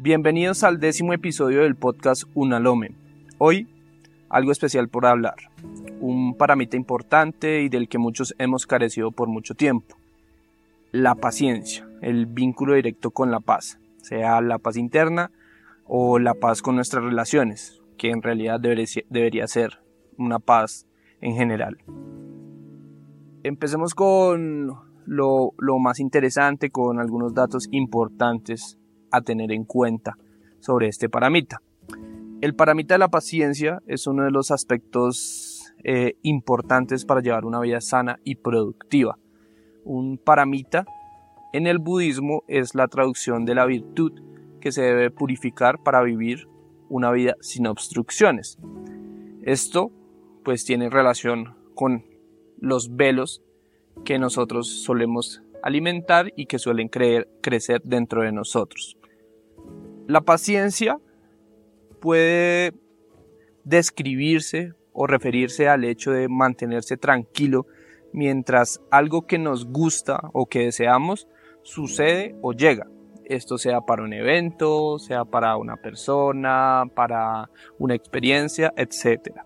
Bienvenidos al décimo episodio del podcast Unalome. Hoy, algo especial por hablar. Un parámetro importante y del que muchos hemos carecido por mucho tiempo. La paciencia, el vínculo directo con la paz, sea la paz interna o la paz con nuestras relaciones, que en realidad debería, ser una paz en general. Empecemos con lo, lo, más interesante, con algunos datos importantes a tener en cuenta sobre este paramita. El paramita de la paciencia es uno de los aspectos eh, importantes para llevar una vida sana y productiva. Un paramita en el budismo es la traducción de la virtud que se debe purificar para vivir una vida sin obstrucciones. Esto pues tiene relación con los velos que nosotros solemos alimentar y que suelen crecer dentro de nosotros. La paciencia puede describirse o referirse al hecho de mantenerse tranquilo mientras algo que nos gusta o que deseamos sucede o llega. Esto sea para un evento, sea para una persona, para una experiencia, etc.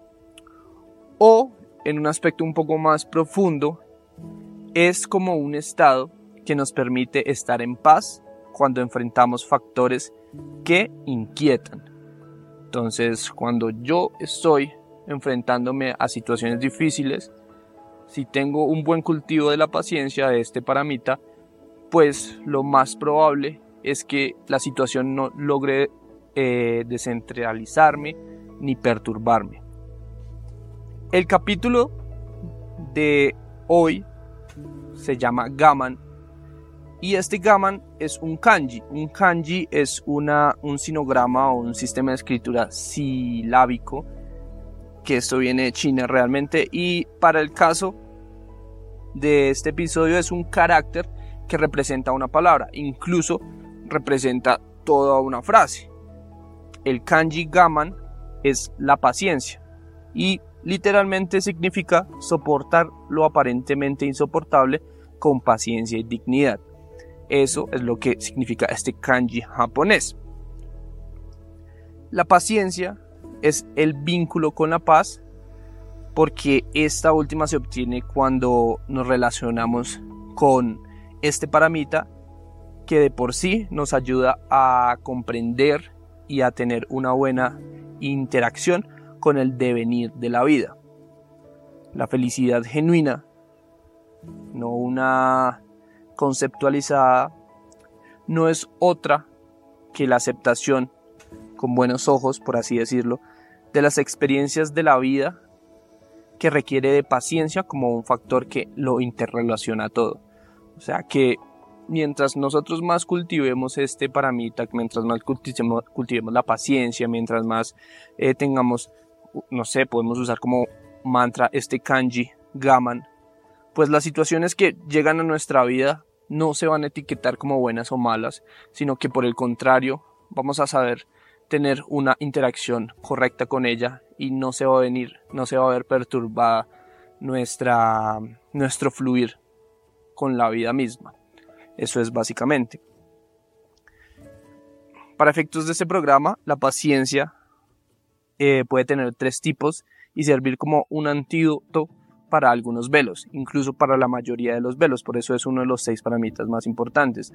O, en un aspecto un poco más profundo, es como un estado que nos permite estar en paz cuando enfrentamos factores que inquietan. Entonces, cuando yo estoy enfrentándome a situaciones difíciles, si tengo un buen cultivo de la paciencia de este paramita, pues lo más probable es que la situación no logre eh, descentralizarme ni perturbarme. El capítulo de hoy se llama Gaman y este Gaman es un kanji. Un kanji es una, un sinograma o un sistema de escritura silábico que esto viene de China realmente y para el caso de este episodio es un carácter que representa una palabra, incluso representa toda una frase. El kanji gaman es la paciencia y literalmente significa soportar lo aparentemente insoportable con paciencia y dignidad. Eso es lo que significa este kanji japonés. La paciencia es el vínculo con la paz porque esta última se obtiene cuando nos relacionamos con este paramita que de por sí nos ayuda a comprender y a tener una buena interacción con el devenir de la vida. La felicidad genuina, no una conceptualizada, no es otra que la aceptación con buenos ojos, por así decirlo, de las experiencias de la vida que requiere de paciencia como un factor que lo interrelaciona todo. O sea que mientras nosotros más cultivemos este paramita, mientras más cultivemos, la paciencia, mientras más eh, tengamos, no sé, podemos usar como mantra este kanji, gaman, pues las situaciones que llegan a nuestra vida no se van a etiquetar como buenas o malas, sino que por el contrario vamos a saber tener una interacción correcta con ella y no se va a venir, no se va a ver perturbada nuestra, nuestro fluir con la vida misma. Eso es básicamente. Para efectos de este programa, la paciencia eh, puede tener tres tipos y servir como un antídoto para algunos velos, incluso para la mayoría de los velos, por eso es uno de los seis paramitas más importantes.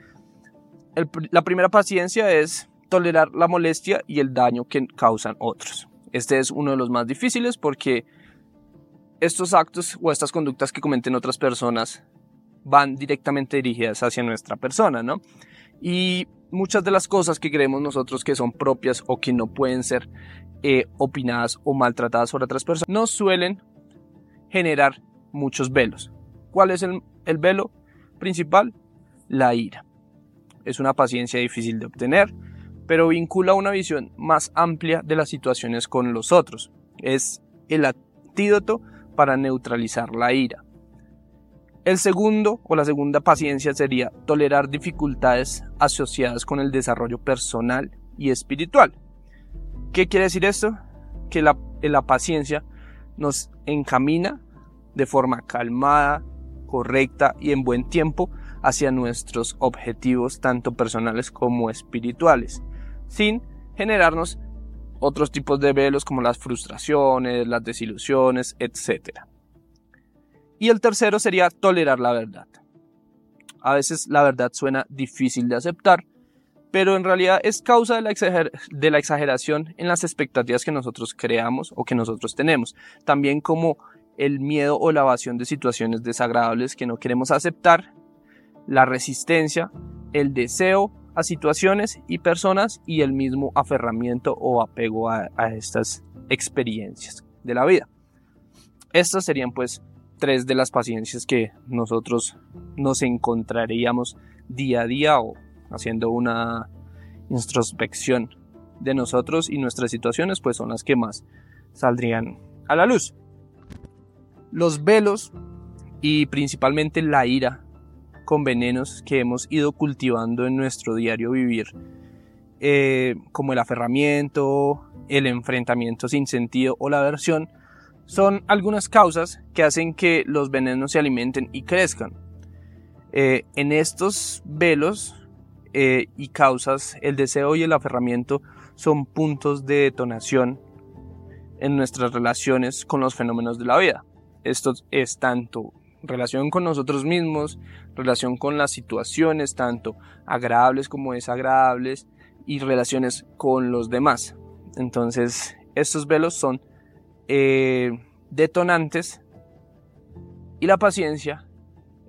la primera paciencia es tolerar la molestia y el daño que causan otros. Este es uno de los más difíciles porque estos actos o estas conductas que cometen otras personas van directamente dirigidas hacia nuestra persona, ¿no? Y muchas de las cosas que creemos nosotros que son propias o que no pueden ser eh, opinadas o maltratadas por otras personas, nos suelen generar muchos velos. ¿Cuál es el, el velo principal? La ira. Es una paciencia difícil de obtener, pero vincula una visión más amplia de las situaciones con los otros. Es el antídoto para neutralizar la ira. El segundo o la segunda paciencia sería tolerar dificultades asociadas con el desarrollo personal y espiritual. ¿Qué quiere decir esto? Que la, la paciencia nos encamina de forma calmada, correcta y en buen tiempo hacia nuestros objetivos tanto personales como espirituales. sin generarnos otros tipos de velos como las frustraciones, las desilusiones, etc. Y el tercero sería tolerar la verdad. A veces la verdad suena difícil de aceptar, pero en realidad es causa de la, de la, exageración en las expectativas que nosotros creamos o que nosotros tenemos. También como el miedo o la evasión de situaciones desagradables que no queremos aceptar, la resistencia, el deseo a situaciones y personas y el mismo aferramiento o apego a, a estas experiencias de la vida. Estas serían pues tres de las paciencias que nosotros nos encontraríamos día a día o haciendo una introspección de nosotros y nuestras situaciones, pues son las que más saldrían a la luz. Los velos y principalmente la ira con venenos que hemos ido cultivando en nuestro diario vivir, eh, como el aferramiento, el enfrentamiento sin sentido o la aversión, son algunas causas que hacen que los venenos se alimenten y crezcan. Eh, en estos velos eh, y causas, el deseo y el aferramiento son puntos de detonación en nuestras relaciones con los fenómenos de la vida. Esto es tanto relación con nosotros mismos, relación con las situaciones, tanto agradables como desagradables, y relaciones con los demás. Entonces, estos velos son eh, detonantes y la paciencia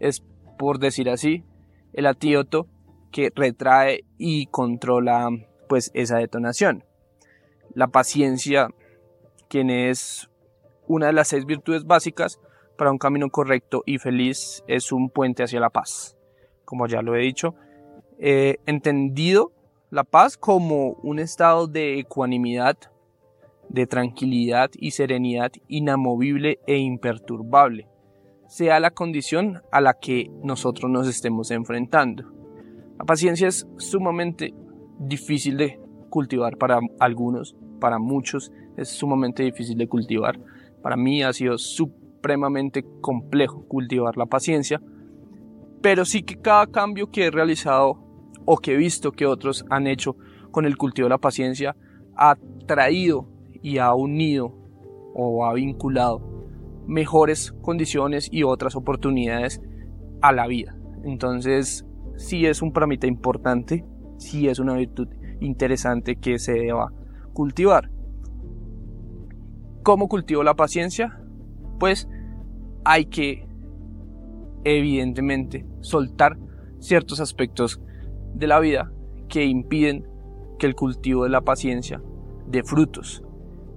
es, por decir así, el antídoto que retrae y controla pues esa detonación. La paciencia, quien es una de las seis virtudes básicas para un camino correcto y feliz, es un puente hacia la paz. Como ya lo he dicho, entendido la paz como un estado de ecuanimidad, de tranquilidad y serenidad inamovible e imperturbable, sea la condición a la que nosotros nos estemos enfrentando. La paciencia es sumamente difícil de cultivar para algunos, para muchos es sumamente difícil de cultivar. Para mí ha sido supremamente complejo cultivar la paciencia, pero sí que cada cambio que he realizado o que he visto que otros han hecho con el cultivo de la paciencia ha traído y ha unido o ha vinculado mejores condiciones y otras oportunidades a la vida. Entonces, sí es un parámetro importante, sí es una virtud interesante que se deba cultivar. ¿Cómo cultivo la paciencia? Pues hay que evidentemente soltar ciertos aspectos de la vida que impiden que el cultivo de la paciencia dé frutos.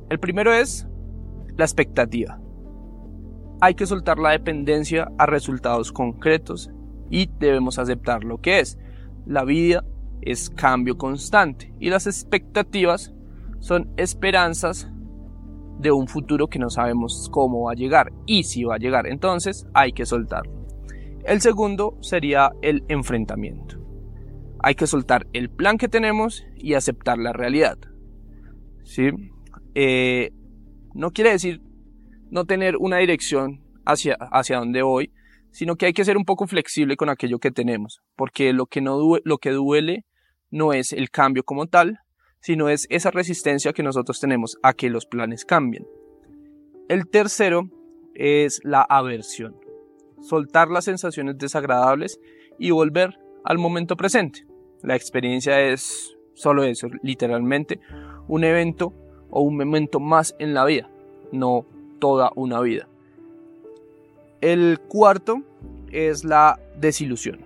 El primero es la expectativa. Hay que soltar la dependencia a resultados concretos y debemos aceptar lo que es. La vida es cambio constante y las expectativas son esperanzas de un futuro que no sabemos cómo va a llegar y si va a llegar. Entonces hay que soltarlo. El segundo sería el enfrentamiento. Hay que soltar el plan que tenemos y aceptar la realidad. ¿Sí? Eh, no quiere decir no tener una dirección hacia, hacia dónde voy, sino que hay que ser un poco flexible con aquello que tenemos, porque lo que, no duele, lo que duele no es el cambio como tal, sino es esa resistencia que nosotros tenemos a que los planes cambien. El tercero es la aversión, soltar las sensaciones desagradables y volver al momento presente. La experiencia es solo eso, literalmente un evento o un momento más en la vida, no toda una vida. El cuarto es la desilusión.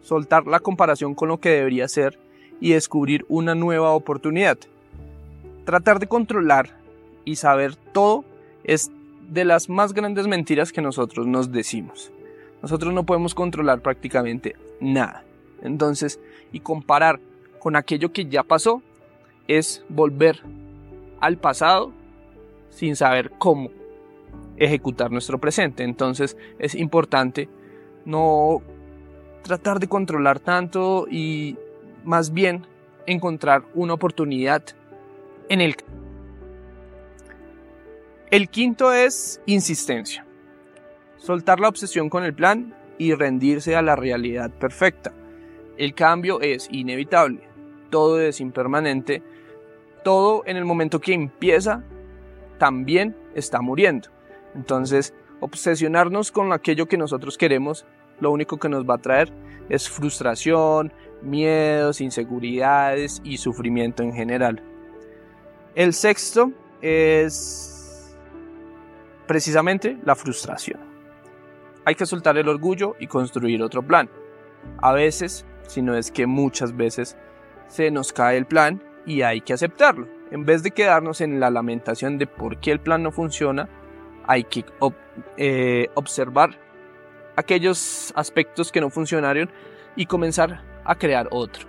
Soltar la comparación con lo que debería ser y descubrir una nueva oportunidad. Tratar de controlar y saber todo es de las más grandes mentiras que nosotros nos decimos. Nosotros no podemos controlar prácticamente nada. Entonces, y comparar con aquello que ya pasó es volver al pasado sin saber cómo ejecutar nuestro presente. Entonces es importante no tratar de controlar tanto y más bien encontrar una oportunidad en el... El quinto es insistencia. Soltar la obsesión con el plan y rendirse a la realidad perfecta. El cambio es inevitable, todo es impermanente, todo en el momento que empieza también está muriendo. Entonces, obsesionarnos con aquello que nosotros queremos, lo único que nos va a traer es frustración, miedos, inseguridades y sufrimiento en general. El sexto es precisamente la frustración. Hay que soltar el orgullo y construir otro plan. A veces, si no es que muchas veces, se nos cae el plan y hay que aceptarlo. En vez de quedarnos en la lamentación de por qué el plan no funciona, hay que eh, observar aquellos aspectos que no funcionaron y comenzar a crear otro.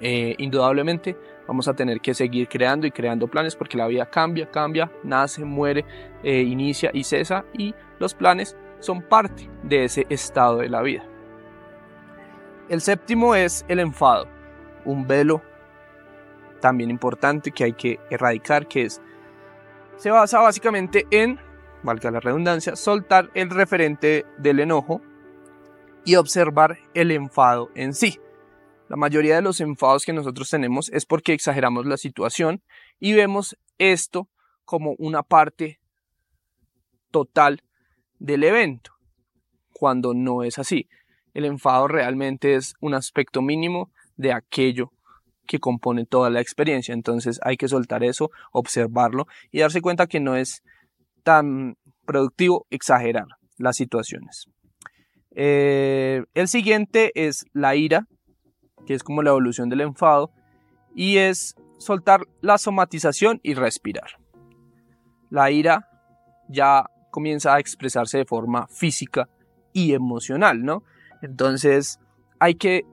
Eh, indudablemente vamos a tener que seguir creando y creando planes porque la vida cambia, cambia, nace, muere, eh, inicia y cesa y los planes son parte de ese estado de la vida. El séptimo es el enfado, un velo también importante que hay que erradicar, que es, se basa básicamente en, valga la redundancia, soltar el referente del enojo y observar el enfado en sí. La mayoría de los enfados que nosotros tenemos es porque exageramos la situación y vemos esto como una parte total del evento, cuando no es así. El enfado realmente es un aspecto mínimo de aquello que compone toda la experiencia. Entonces hay que soltar eso, observarlo y darse cuenta que no es tan productivo exagerar las situaciones. Eh, el siguiente es la ira, que es como la evolución del enfado, y es soltar la somatización y respirar. La ira ya comienza a expresarse de forma física y emocional, ¿no? Entonces hay que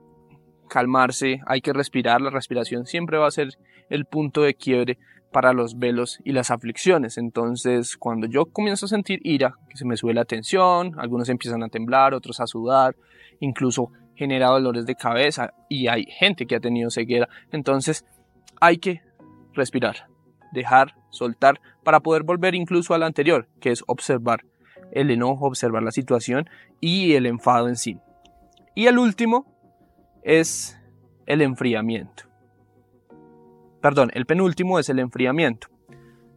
calmarse, hay que respirar, la respiración siempre va a ser el punto de quiebre para los velos y las aflicciones. Entonces, cuando yo comienzo a sentir ira, que se me sube la tensión, algunos empiezan a temblar, otros a sudar, incluso genera dolores de cabeza y hay gente que ha tenido ceguera. Entonces, hay que respirar, dejar, soltar, para poder volver incluso al anterior, que es observar el enojo, observar la situación y el enfado en sí. Y el último es el enfriamiento. Perdón, el penúltimo es el enfriamiento.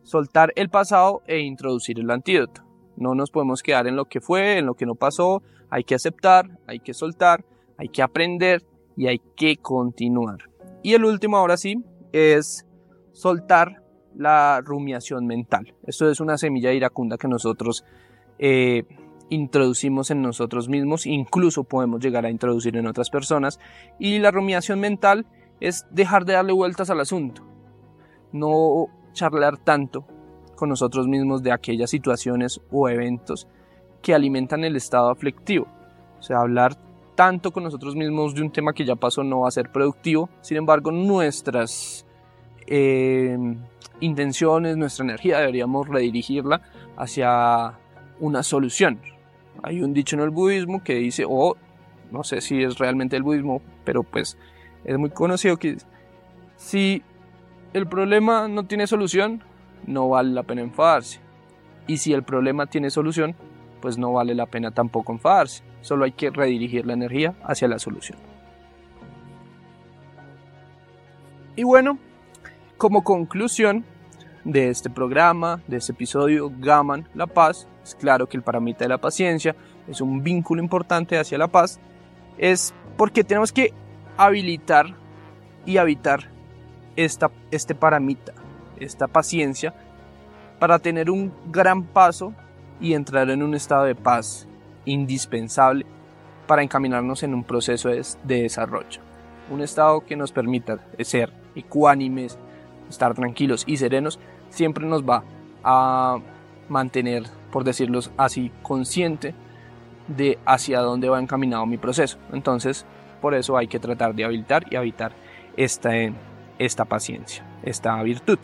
Soltar el pasado e introducir el antídoto. No nos podemos quedar en lo que fue, en lo que no pasó. Hay que aceptar, hay que soltar, hay que aprender y hay que continuar. Y el último, ahora sí, es soltar la rumiación mental. Esto es una semilla iracunda que nosotros eh, introducimos en nosotros mismos, incluso podemos llegar a introducir en otras personas. Y la rumiación mental es dejar de darle vueltas al asunto, no charlar tanto con nosotros mismos de aquellas situaciones o eventos que alimentan el estado aflictivo. O sea, hablar tanto con nosotros mismos de un tema que ya pasó no va a ser productivo. Sin embargo, nuestras eh, intenciones, nuestra energía deberíamos redirigirla hacia una solución, hay un dicho en el budismo que dice, o no sé si es realmente el budismo, pero pues es muy conocido que si el problema no tiene solución, no vale la pena enfadarse. Y si el problema tiene solución, pues no vale la pena tampoco enfadarse. Solo hay que redirigir la energía hacia la solución. Y bueno, como conclusión, de este programa, de este episodio, Gaman, la paz, es claro que el paramita de la paciencia es un vínculo importante hacia la paz, es porque tenemos que habilitar y habitar esta, este paramita, esta paciencia, para tener un gran paso y entrar en un estado de paz indispensable para encaminarnos en un proceso de, de desarrollo. Un estado que nos permita ser ecuánimes, estar tranquilos y serenos siempre nos va a mantener, por decirlo así, consciente de hacia dónde va encaminado mi proceso. Entonces, por eso hay que tratar de habilitar y habitar esta, esta paciencia, esta virtud.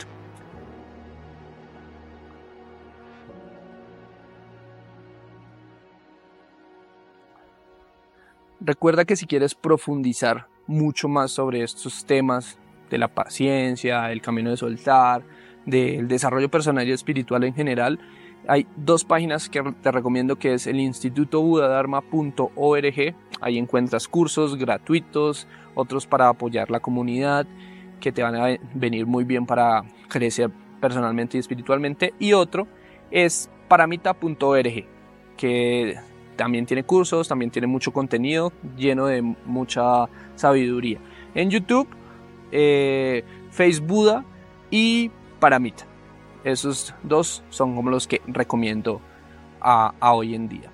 Recuerda que si quieres profundizar mucho más sobre estos temas de la paciencia, el camino de soltar, del desarrollo personal y espiritual en general, hay dos páginas que te recomiendo que es el instituto budadharma.org. Ahí encuentras cursos gratuitos, otros para apoyar la comunidad, que te van a venir muy bien para crecer personalmente y espiritualmente. Y otro es paramita.org, que también tiene cursos, también tiene mucho contenido lleno de mucha sabiduría. En YouTube, eh, Facebook y Paramita. Esos dos son como los que recomiendo a, hoy en día.